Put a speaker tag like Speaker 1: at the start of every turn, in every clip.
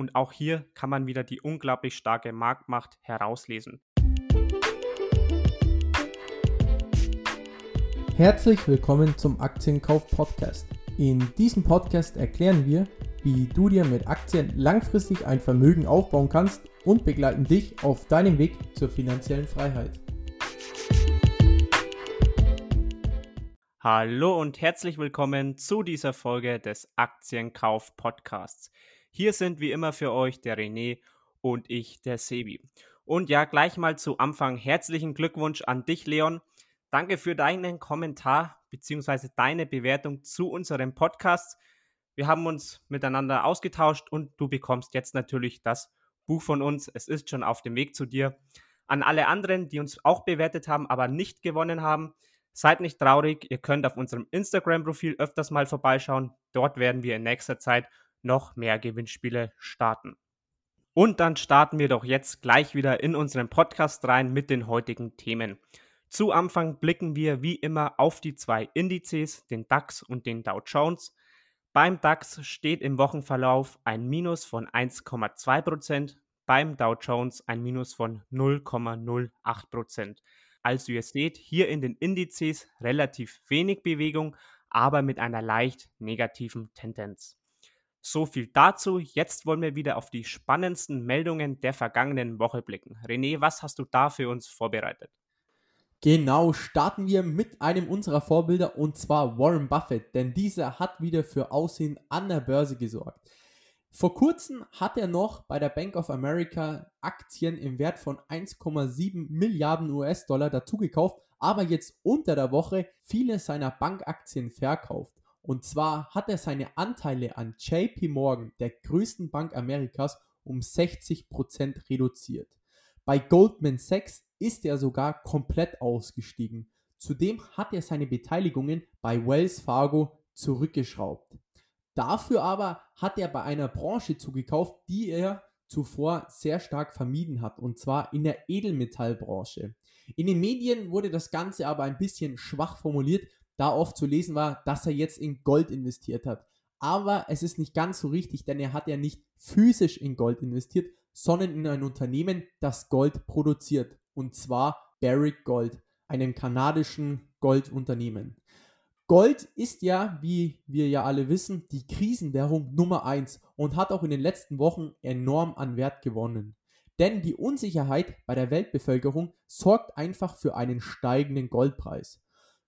Speaker 1: und auch hier kann man wieder die unglaublich starke Marktmacht herauslesen.
Speaker 2: Herzlich willkommen zum Aktienkauf Podcast. In diesem Podcast erklären wir, wie du dir mit Aktien langfristig ein Vermögen aufbauen kannst und begleiten dich auf deinem Weg zur finanziellen Freiheit.
Speaker 1: Hallo und herzlich willkommen zu dieser Folge des Aktienkauf Podcasts. Hier sind wie immer für euch der René und ich, der Sebi. Und ja, gleich mal zu Anfang herzlichen Glückwunsch an dich, Leon. Danke für deinen Kommentar bzw. deine Bewertung zu unserem Podcast. Wir haben uns miteinander ausgetauscht und du bekommst jetzt natürlich das Buch von uns. Es ist schon auf dem Weg zu dir. An alle anderen, die uns auch bewertet haben, aber nicht gewonnen haben, Seid nicht traurig, ihr könnt auf unserem Instagram-Profil öfters mal vorbeischauen. Dort werden wir in nächster Zeit noch mehr Gewinnspiele starten. Und dann starten wir doch jetzt gleich wieder in unseren Podcast rein mit den heutigen Themen. Zu Anfang blicken wir wie immer auf die zwei Indizes, den DAX und den Dow Jones. Beim DAX steht im Wochenverlauf ein Minus von 1,2%, beim Dow Jones ein Minus von 0,08%. Also ihr seht hier in den Indizes relativ wenig Bewegung, aber mit einer leicht negativen Tendenz. So viel dazu. Jetzt wollen wir wieder auf die spannendsten Meldungen der vergangenen Woche blicken. René, was hast du da für uns vorbereitet?
Speaker 2: Genau, starten wir mit einem unserer Vorbilder und zwar Warren Buffett, denn dieser hat wieder für Aussehen an der Börse gesorgt. Vor kurzem hat er noch bei der Bank of America Aktien im Wert von 1,7 Milliarden US-Dollar dazugekauft, aber jetzt unter der Woche viele seiner Bankaktien verkauft. Und zwar hat er seine Anteile an JP Morgan, der größten Bank Amerikas, um 60% reduziert. Bei Goldman Sachs ist er sogar komplett ausgestiegen. Zudem hat er seine Beteiligungen bei Wells Fargo zurückgeschraubt. Dafür aber hat er bei einer Branche zugekauft, die er zuvor sehr stark vermieden hat, und zwar in der Edelmetallbranche. In den Medien wurde das Ganze aber ein bisschen schwach formuliert, da oft zu lesen war, dass er jetzt in Gold investiert hat. Aber es ist nicht ganz so richtig, denn er hat ja nicht physisch in Gold investiert, sondern in ein Unternehmen, das Gold produziert. Und zwar Barrick Gold, einem kanadischen Goldunternehmen. Gold ist ja, wie wir ja alle wissen, die Krisenwährung Nummer 1 und hat auch in den letzten Wochen enorm an Wert gewonnen. Denn die Unsicherheit bei der Weltbevölkerung sorgt einfach für einen steigenden Goldpreis.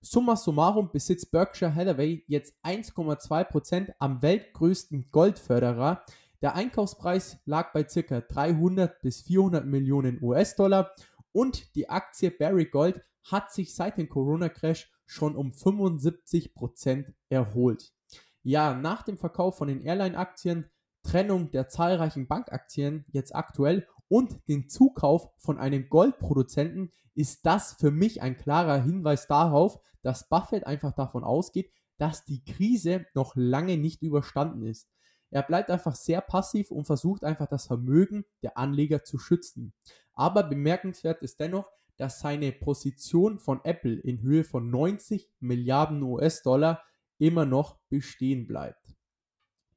Speaker 2: Summa summarum besitzt Berkshire Hathaway jetzt 1,2% am weltgrößten Goldförderer. Der Einkaufspreis lag bei ca. 300 bis 400 Millionen US-Dollar und die Aktie Barry Gold hat sich seit dem Corona-Crash schon um 75% erholt. Ja, nach dem Verkauf von den Airline-Aktien, Trennung der zahlreichen Bankaktien jetzt aktuell und den Zukauf von einem Goldproduzenten ist das für mich ein klarer Hinweis darauf, dass Buffett einfach davon ausgeht, dass die Krise noch lange nicht überstanden ist. Er bleibt einfach sehr passiv und versucht einfach das Vermögen der Anleger zu schützen. Aber bemerkenswert ist dennoch, dass seine Position von Apple in Höhe von 90 Milliarden US-Dollar immer noch bestehen bleibt.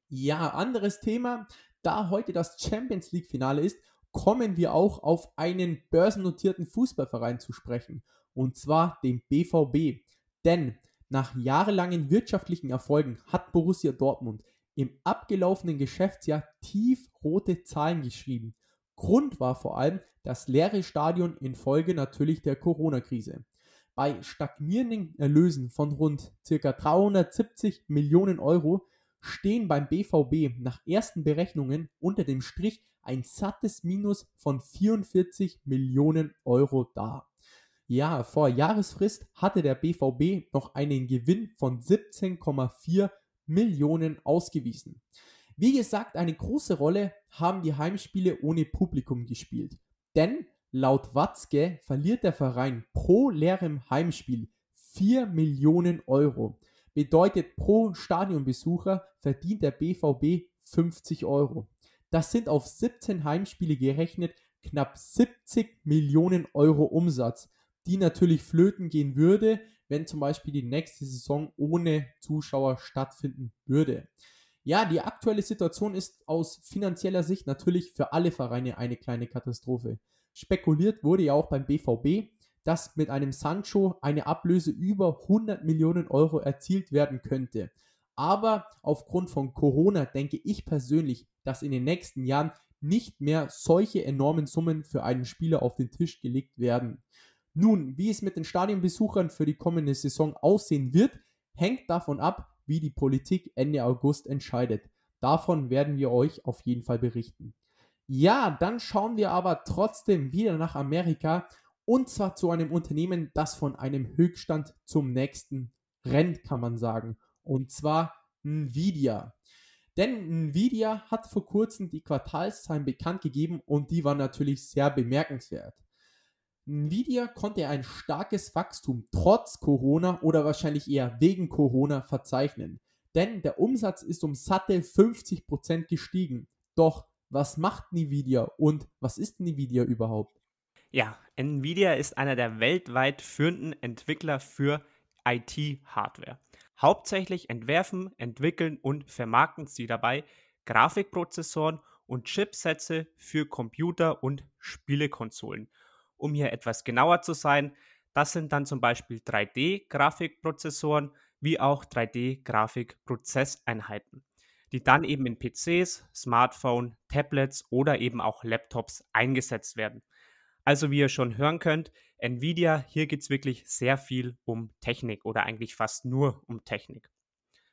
Speaker 2: Ja, anderes Thema, da heute das Champions League-Finale ist, kommen wir auch auf einen börsennotierten Fußballverein zu sprechen, und zwar den BVB. Denn nach jahrelangen wirtschaftlichen Erfolgen hat Borussia Dortmund im abgelaufenen Geschäftsjahr tiefrote Zahlen geschrieben. Grund war vor allem das leere Stadion infolge natürlich der Corona-Krise. Bei stagnierenden Erlösen von rund ca. 370 Millionen Euro stehen beim BVB nach ersten Berechnungen unter dem Strich ein sattes Minus von 44 Millionen Euro da. Ja, vor Jahresfrist hatte der BVB noch einen Gewinn von 17,4 Millionen ausgewiesen. Wie gesagt, eine große Rolle haben die Heimspiele ohne Publikum gespielt. Denn laut Watzke verliert der Verein pro leerem Heimspiel 4 Millionen Euro. Bedeutet pro Stadionbesucher verdient der BVB 50 Euro. Das sind auf 17 Heimspiele gerechnet knapp 70 Millionen Euro Umsatz, die natürlich flöten gehen würde, wenn zum Beispiel die nächste Saison ohne Zuschauer stattfinden würde. Ja, die aktuelle Situation ist aus finanzieller Sicht natürlich für alle Vereine eine kleine Katastrophe. Spekuliert wurde ja auch beim BVB, dass mit einem Sancho eine Ablöse über 100 Millionen Euro erzielt werden könnte. Aber aufgrund von Corona denke ich persönlich, dass in den nächsten Jahren nicht mehr solche enormen Summen für einen Spieler auf den Tisch gelegt werden. Nun, wie es mit den Stadionbesuchern für die kommende Saison aussehen wird, hängt davon ab, wie die Politik Ende August entscheidet. Davon werden wir euch auf jeden Fall berichten. Ja, dann schauen wir aber trotzdem wieder nach Amerika und zwar zu einem Unternehmen, das von einem Höchststand zum nächsten rennt, kann man sagen. Und zwar Nvidia. Denn Nvidia hat vor kurzem die Quartalszahlen bekannt gegeben und die waren natürlich sehr bemerkenswert. Nvidia konnte ein starkes Wachstum trotz Corona oder wahrscheinlich eher wegen Corona verzeichnen. Denn der Umsatz ist um satte 50% gestiegen. Doch was macht Nvidia und was ist Nvidia überhaupt?
Speaker 1: Ja, Nvidia ist einer der weltweit führenden Entwickler für IT-Hardware. Hauptsächlich entwerfen, entwickeln und vermarkten sie dabei Grafikprozessoren und Chipsätze für Computer und Spielekonsolen um hier etwas genauer zu sein, das sind dann zum Beispiel 3D-Grafikprozessoren wie auch 3D-Grafikprozesseinheiten, die dann eben in PCs, Smartphone, Tablets oder eben auch Laptops eingesetzt werden. Also wie ihr schon hören könnt, Nvidia, hier geht es wirklich sehr viel um Technik oder eigentlich fast nur um Technik.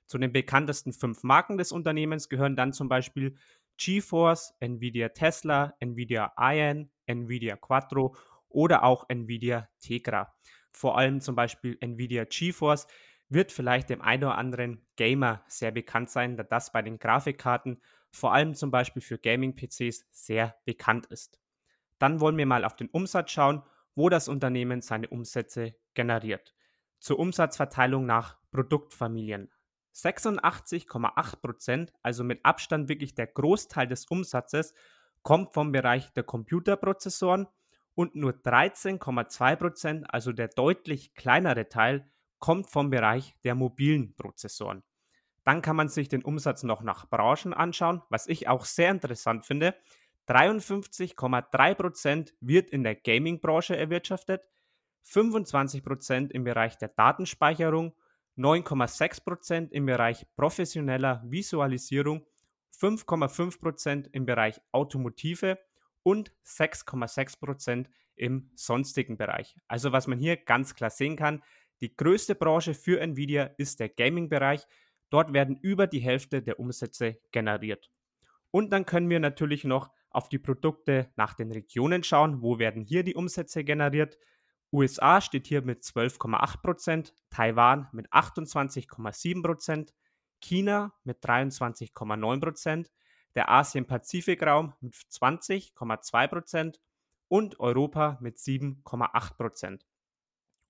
Speaker 1: Zu den bekanntesten fünf Marken des Unternehmens gehören dann zum Beispiel GeForce, Nvidia Tesla, Nvidia Ion, Nvidia Quattro oder auch Nvidia Tegra. Vor allem zum Beispiel Nvidia GeForce wird vielleicht dem einen oder anderen Gamer sehr bekannt sein, da das bei den Grafikkarten vor allem zum Beispiel für Gaming-PCs sehr bekannt ist. Dann wollen wir mal auf den Umsatz schauen, wo das Unternehmen seine Umsätze generiert. Zur Umsatzverteilung nach Produktfamilien. 86,8%, also mit Abstand wirklich der Großteil des Umsatzes, kommt vom Bereich der Computerprozessoren und nur 13,2% also der deutlich kleinere Teil, kommt vom Bereich der mobilen Prozessoren. Dann kann man sich den Umsatz noch nach Branchen anschauen, was ich auch sehr interessant finde. 53,3% wird in der Gaming-Branche erwirtschaftet, 25% im Bereich der Datenspeicherung, 9,6% im Bereich professioneller Visualisierung, 5,5% im Bereich Automotive und 6,6% im sonstigen Bereich. Also was man hier ganz klar sehen kann, die größte Branche für Nvidia ist der Gaming-Bereich. Dort werden über die Hälfte der Umsätze generiert. Und dann können wir natürlich noch auf die Produkte nach den Regionen schauen. Wo werden hier die Umsätze generiert? USA steht hier mit 12,8%, Taiwan mit 28,7%, China mit 23,9%, der Asien-Pazifik-Raum mit 20,2% und Europa mit 7,8%.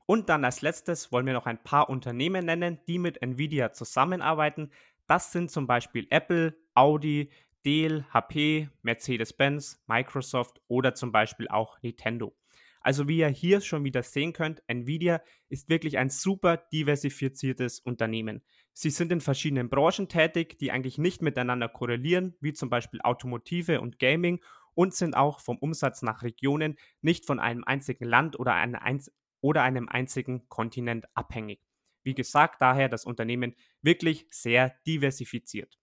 Speaker 1: Und dann als letztes wollen wir noch ein paar Unternehmen nennen, die mit Nvidia zusammenarbeiten. Das sind zum Beispiel Apple, Audi, Dell, HP, Mercedes-Benz, Microsoft oder zum Beispiel auch Nintendo. Also wie ihr hier schon wieder sehen könnt, Nvidia ist wirklich ein super diversifiziertes Unternehmen. Sie sind in verschiedenen Branchen tätig, die eigentlich nicht miteinander korrelieren, wie zum Beispiel Automotive und Gaming und sind auch vom Umsatz nach Regionen nicht von einem einzigen Land oder, eine einz oder einem einzigen Kontinent abhängig. Wie gesagt, daher das Unternehmen wirklich sehr diversifiziert.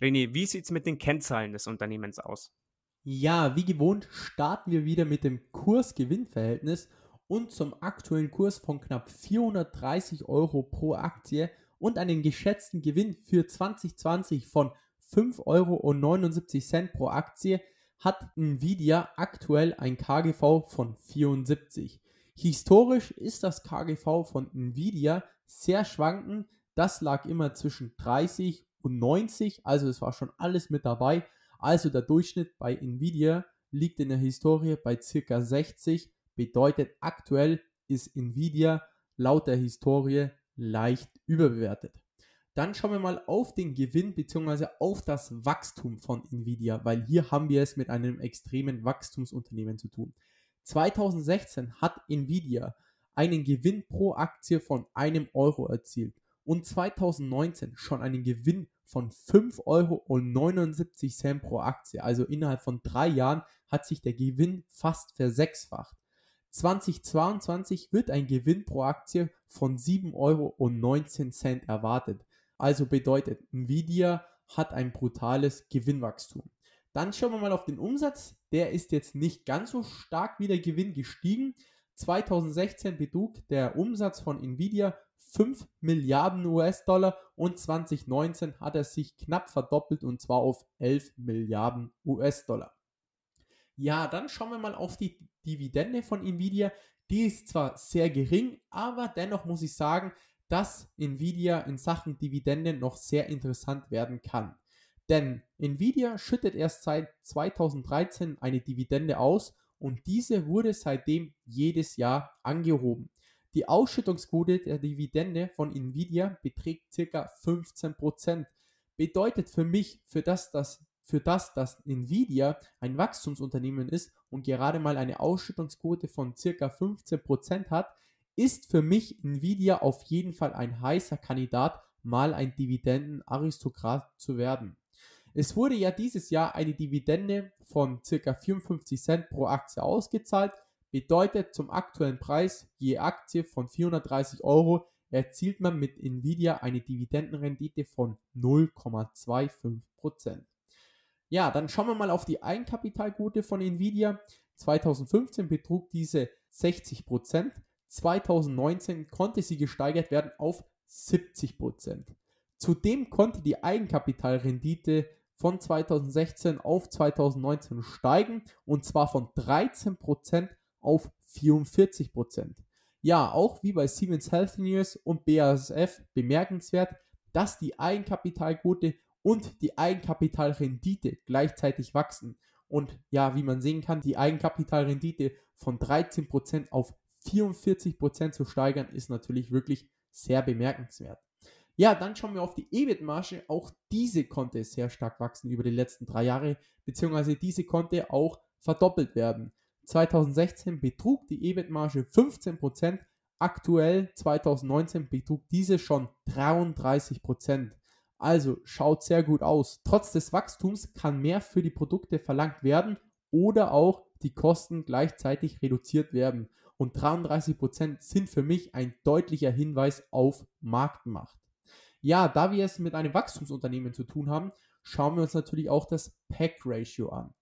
Speaker 1: René, wie sieht es mit den Kennzahlen des Unternehmens aus?
Speaker 2: Ja, wie gewohnt starten wir wieder mit dem Kurs-Gewinn-Verhältnis und zum aktuellen Kurs von knapp 430 Euro pro Aktie und einen geschätzten Gewinn für 2020 von 5,79 Euro pro Aktie hat Nvidia aktuell ein KGV von 74. Historisch ist das KGV von Nvidia sehr schwankend. Das lag immer zwischen 30 und 90, also es war schon alles mit dabei. Also der Durchschnitt bei Nvidia liegt in der Historie bei ca. 60, bedeutet aktuell ist Nvidia laut der Historie leicht überbewertet. Dann schauen wir mal auf den Gewinn bzw. auf das Wachstum von Nvidia, weil hier haben wir es mit einem extremen Wachstumsunternehmen zu tun. 2016 hat Nvidia einen Gewinn pro Aktie von einem Euro erzielt und 2019 schon einen Gewinn von 5,79 Euro pro Aktie. Also innerhalb von drei Jahren hat sich der Gewinn fast versechsfacht. 2022 wird ein Gewinn pro Aktie von 7,19 Euro erwartet. Also bedeutet, Nvidia hat ein brutales Gewinnwachstum. Dann schauen wir mal auf den Umsatz. Der ist jetzt nicht ganz so stark wie der Gewinn gestiegen. 2016 betrug der Umsatz von Nvidia 5 Milliarden US-Dollar und 2019 hat er sich knapp verdoppelt und zwar auf 11 Milliarden US-Dollar. Ja, dann schauen wir mal auf die Dividende von Nvidia. Die ist zwar sehr gering, aber dennoch muss ich sagen, dass Nvidia in Sachen Dividende noch sehr interessant werden kann. Denn Nvidia schüttet erst seit 2013 eine Dividende aus und diese wurde seitdem jedes Jahr angehoben. Die Ausschüttungsquote der Dividende von Nvidia beträgt ca. 15%. Bedeutet für mich, für das, das, für das, dass Nvidia ein Wachstumsunternehmen ist und gerade mal eine Ausschüttungsquote von ca. 15% hat, ist für mich Nvidia auf jeden Fall ein heißer Kandidat, mal ein Dividendenaristokrat zu werden. Es wurde ja dieses Jahr eine Dividende von ca. 54 Cent pro Aktie ausgezahlt, bedeutet zum aktuellen Preis je Aktie von 430 Euro erzielt man mit Nvidia eine Dividendenrendite von 0,25%. Ja, dann schauen wir mal auf die Eigenkapitalquote von Nvidia. 2015 betrug diese 60%, 2019 konnte sie gesteigert werden auf 70%. Zudem konnte die Eigenkapitalrendite von 2016 auf 2019 steigen und zwar von 13% auf 44%. Ja, auch wie bei Siemens Healthineers und BASF bemerkenswert, dass die Eigenkapitalquote und die Eigenkapitalrendite gleichzeitig wachsen. Und ja, wie man sehen kann, die Eigenkapitalrendite von 13% auf 44% zu steigern, ist natürlich wirklich sehr bemerkenswert. Ja, dann schauen wir auf die EBIT-Marge. Auch diese konnte sehr stark wachsen über die letzten drei Jahre, beziehungsweise diese konnte auch verdoppelt werden. 2016 betrug die EBIT-Marge 15%, aktuell 2019 betrug diese schon 33%. Also schaut sehr gut aus. Trotz des Wachstums kann mehr für die Produkte verlangt werden oder auch die Kosten gleichzeitig reduziert werden. Und 33% sind für mich ein deutlicher Hinweis auf Marktmacht. Ja, da wir es mit einem Wachstumsunternehmen zu tun haben, schauen wir uns natürlich auch das PAC-Ratio an.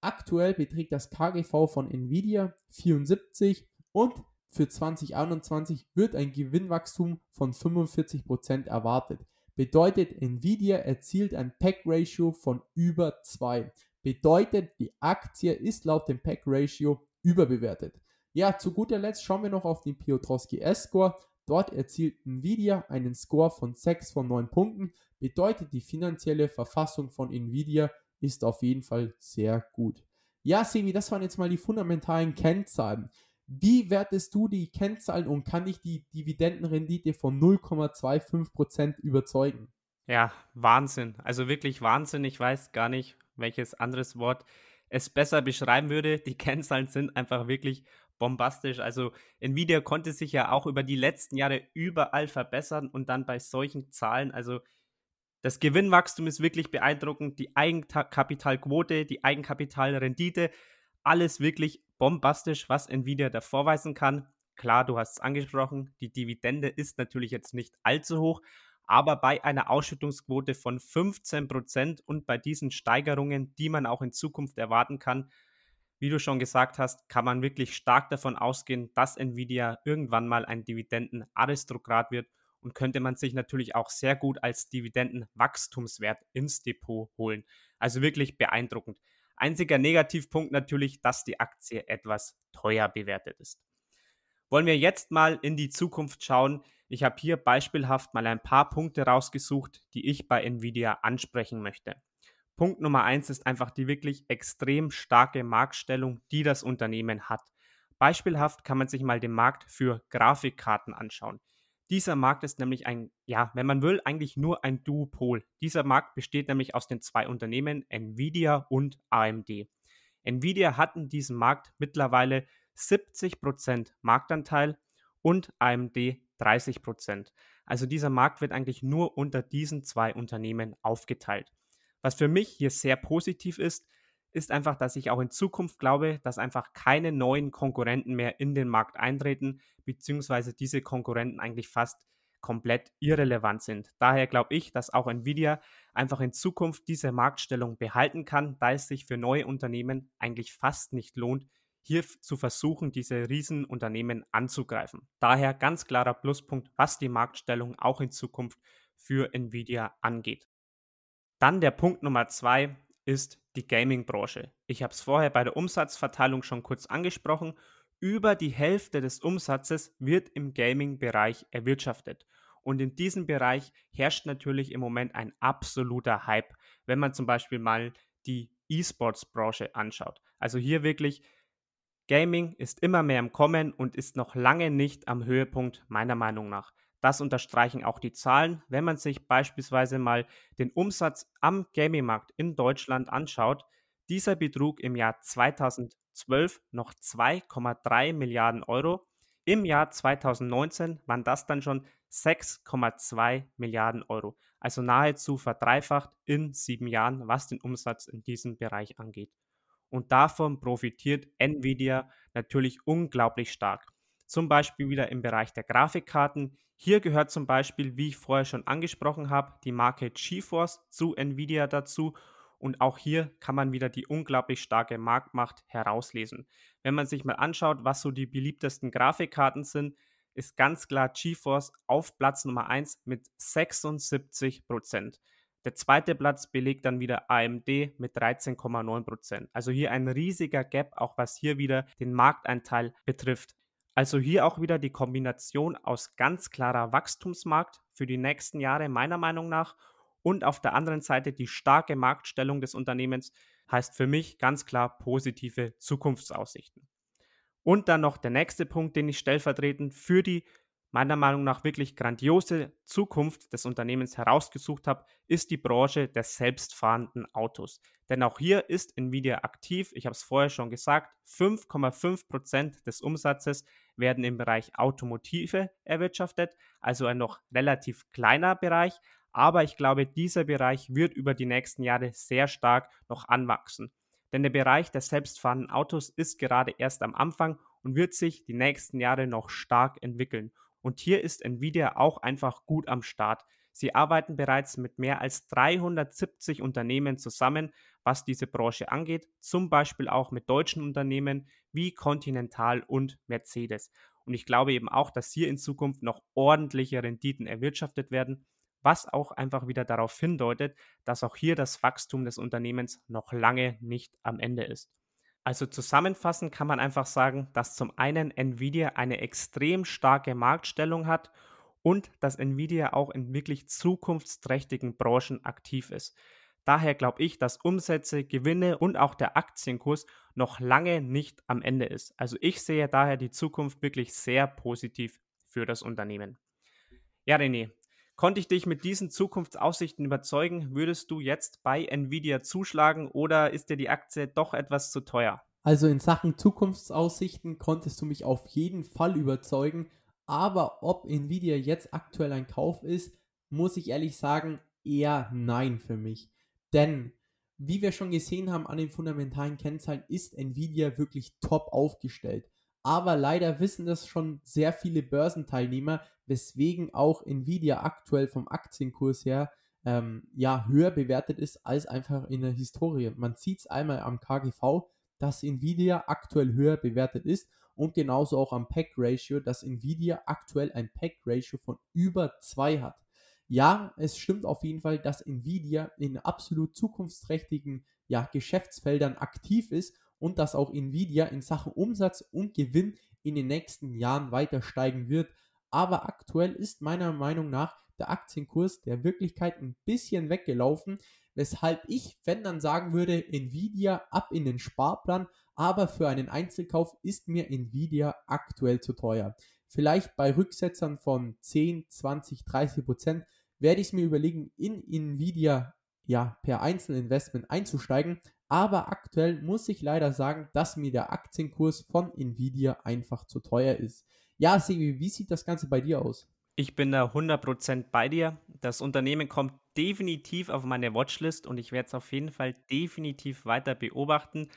Speaker 2: Aktuell beträgt das KGV von Nvidia 74 und für 2021 wird ein Gewinnwachstum von 45% erwartet. Bedeutet, Nvidia erzielt ein PAC-Ratio von über 2. Bedeutet, die Aktie ist laut dem PAC-Ratio überbewertet. Ja, zu guter Letzt schauen wir noch auf den Piotrowski S-Score. Dort erzielt Nvidia einen Score von 6 von 9 Punkten. Bedeutet, die finanzielle Verfassung von Nvidia ist auf jeden Fall sehr gut. Ja, Sevi, das waren jetzt mal die fundamentalen Kennzahlen. Wie wertest du die Kennzahlen und kann dich die Dividendenrendite von 0,25% überzeugen?
Speaker 1: Ja, Wahnsinn. Also wirklich Wahnsinn. Ich weiß gar nicht, welches anderes Wort es besser beschreiben würde. Die Kennzahlen sind einfach wirklich bombastisch. Also Nvidia konnte sich ja auch über die letzten Jahre überall verbessern und dann bei solchen Zahlen, also das Gewinnwachstum ist wirklich beeindruckend, die Eigenkapitalquote, die Eigenkapitalrendite, alles wirklich bombastisch, was Nvidia da vorweisen kann. Klar, du hast es angesprochen, die Dividende ist natürlich jetzt nicht allzu hoch, aber bei einer Ausschüttungsquote von 15% und bei diesen Steigerungen, die man auch in Zukunft erwarten kann, wie du schon gesagt hast, kann man wirklich stark davon ausgehen, dass Nvidia irgendwann mal ein Dividendenaristokrat wird und könnte man sich natürlich auch sehr gut als Dividendenwachstumswert ins Depot holen. Also wirklich beeindruckend. Einziger Negativpunkt natürlich, dass die Aktie etwas teuer bewertet ist. Wollen wir jetzt mal in die Zukunft schauen. Ich habe hier beispielhaft mal ein paar Punkte rausgesucht, die ich bei Nvidia ansprechen möchte. Punkt Nummer eins ist einfach die wirklich extrem starke Marktstellung, die das Unternehmen hat. Beispielhaft kann man sich mal den Markt für Grafikkarten anschauen. Dieser Markt ist nämlich ein, ja, wenn man will, eigentlich nur ein Duopol. Dieser Markt besteht nämlich aus den zwei Unternehmen Nvidia und AMD. Nvidia hat in diesem Markt mittlerweile 70% Marktanteil und AMD 30%. Also dieser Markt wird eigentlich nur unter diesen zwei Unternehmen aufgeteilt. Was für mich hier sehr positiv ist, ist einfach, dass ich auch in Zukunft glaube, dass einfach keine neuen Konkurrenten mehr in den Markt eintreten, beziehungsweise diese Konkurrenten eigentlich fast komplett irrelevant sind. Daher glaube ich, dass auch Nvidia einfach in Zukunft diese Marktstellung behalten kann, da es sich für neue Unternehmen eigentlich fast nicht lohnt, hier zu versuchen, diese Riesenunternehmen anzugreifen. Daher ganz klarer Pluspunkt, was die Marktstellung auch in Zukunft für Nvidia angeht. Dann der Punkt Nummer zwei ist die Gaming-Branche. Ich habe es vorher bei der Umsatzverteilung schon kurz angesprochen über die Hälfte des Umsatzes wird im Gaming-Bereich erwirtschaftet. Und in diesem Bereich herrscht natürlich im Moment ein absoluter Hype, wenn man zum Beispiel mal die E-Sports-Branche anschaut. Also hier wirklich, Gaming ist immer mehr im Kommen und ist noch lange nicht am Höhepunkt meiner Meinung nach. Das unterstreichen auch die Zahlen. Wenn man sich beispielsweise mal den Umsatz am Gaming-Markt in Deutschland anschaut, dieser betrug im Jahr 2012 noch 2,3 Milliarden Euro. Im Jahr 2019 waren das dann schon 6,2 Milliarden Euro. Also nahezu verdreifacht in sieben Jahren, was den Umsatz in diesem Bereich angeht. Und davon profitiert Nvidia natürlich unglaublich stark. Zum Beispiel wieder im Bereich der Grafikkarten. Hier gehört zum Beispiel, wie ich vorher schon angesprochen habe, die Marke GeForce zu Nvidia dazu und auch hier kann man wieder die unglaublich starke Marktmacht herauslesen. Wenn man sich mal anschaut, was so die beliebtesten Grafikkarten sind, ist ganz klar GeForce auf Platz Nummer 1 mit 76%. Der zweite Platz belegt dann wieder AMD mit 13,9%. Also hier ein riesiger Gap, auch was hier wieder den Markteinteil betrifft. Also hier auch wieder die Kombination aus ganz klarer Wachstumsmarkt für die nächsten Jahre meiner Meinung nach und auf der anderen Seite die starke Marktstellung des Unternehmens heißt für mich ganz klar positive Zukunftsaussichten. Und dann noch der nächste Punkt, den ich stellvertretend für die meiner Meinung nach wirklich grandiose Zukunft des Unternehmens herausgesucht habe, ist die Branche der selbstfahrenden Autos. Denn auch hier ist Nvidia aktiv. Ich habe es vorher schon gesagt, 5,5% des Umsatzes werden im Bereich Automotive erwirtschaftet, also ein noch relativ kleiner Bereich, aber ich glaube, dieser Bereich wird über die nächsten Jahre sehr stark noch anwachsen. Denn der Bereich der selbstfahrenden Autos ist gerade erst am Anfang und wird sich die nächsten Jahre noch stark entwickeln. Und hier ist Nvidia auch einfach gut am Start. Sie arbeiten bereits mit mehr als 370 Unternehmen zusammen, was diese Branche angeht, zum Beispiel auch mit deutschen Unternehmen wie Continental und Mercedes. Und ich glaube eben auch, dass hier in Zukunft noch ordentliche Renditen erwirtschaftet werden was auch einfach wieder darauf hindeutet, dass auch hier das Wachstum des Unternehmens noch lange nicht am Ende ist. Also zusammenfassend kann man einfach sagen, dass zum einen Nvidia eine extrem starke Marktstellung hat und dass Nvidia auch in wirklich zukunftsträchtigen Branchen aktiv ist. Daher glaube ich, dass Umsätze, Gewinne und auch der Aktienkurs noch lange nicht am Ende ist. Also ich sehe daher die Zukunft wirklich sehr positiv für das Unternehmen. Ja, René, Konnte ich dich mit diesen Zukunftsaussichten überzeugen? Würdest du jetzt bei Nvidia zuschlagen oder ist dir die Aktie doch etwas zu teuer?
Speaker 2: Also in Sachen Zukunftsaussichten konntest du mich auf jeden Fall überzeugen, aber ob Nvidia jetzt aktuell ein Kauf ist, muss ich ehrlich sagen, eher nein für mich. Denn wie wir schon gesehen haben an den fundamentalen Kennzahlen, ist Nvidia wirklich top aufgestellt. Aber leider wissen das schon sehr viele Börsenteilnehmer, weswegen auch Nvidia aktuell vom Aktienkurs her ähm, ja, höher bewertet ist als einfach in der Historie. Man sieht es einmal am KGV, dass Nvidia aktuell höher bewertet ist und genauso auch am PEC-Ratio, dass Nvidia aktuell ein PEC-Ratio von über 2 hat. Ja, es stimmt auf jeden Fall, dass Nvidia in absolut zukunftsträchtigen ja, Geschäftsfeldern aktiv ist und dass auch Nvidia in Sachen Umsatz und Gewinn in den nächsten Jahren weiter steigen wird. Aber aktuell ist meiner Meinung nach der Aktienkurs der Wirklichkeit ein bisschen weggelaufen, weshalb ich, wenn dann sagen würde, Nvidia ab in den Sparplan, aber für einen Einzelkauf ist mir Nvidia aktuell zu teuer. Vielleicht bei Rücksetzern von 10, 20, 30 Prozent werde ich es mir überlegen, in Nvidia ja per Einzelinvestment einzusteigen, aber aktuell muss ich leider sagen, dass mir der Aktienkurs von Nvidia einfach zu teuer ist. Ja, Sebi, wie sieht das Ganze bei dir aus?
Speaker 1: Ich bin da 100% bei dir. Das Unternehmen kommt definitiv auf meine Watchlist und ich werde es auf jeden Fall definitiv weiter beobachten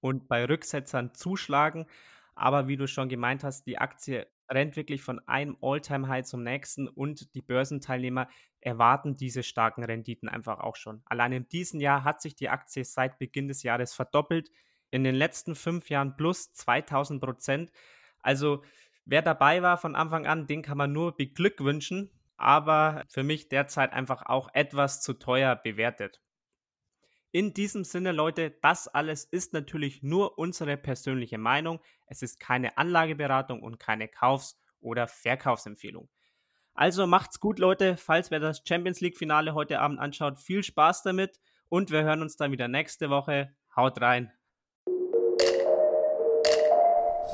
Speaker 1: und bei Rücksetzern zuschlagen. Aber wie du schon gemeint hast, die Aktie rennt wirklich von einem All-Time-High zum nächsten und die Börsenteilnehmer erwarten diese starken Renditen einfach auch schon. Allein in diesem Jahr hat sich die Aktie seit Beginn des Jahres verdoppelt. In den letzten fünf Jahren plus 2000 Prozent. Also wer dabei war von Anfang an, den kann man nur beglückwünschen. Aber für mich derzeit einfach auch etwas zu teuer bewertet. In diesem Sinne, Leute, das alles ist natürlich nur unsere persönliche Meinung. Es ist keine Anlageberatung und keine Kaufs- oder Verkaufsempfehlung. Also macht's gut, Leute. Falls wer das Champions League-Finale heute Abend anschaut, viel Spaß damit und wir hören uns dann wieder nächste Woche. Haut rein.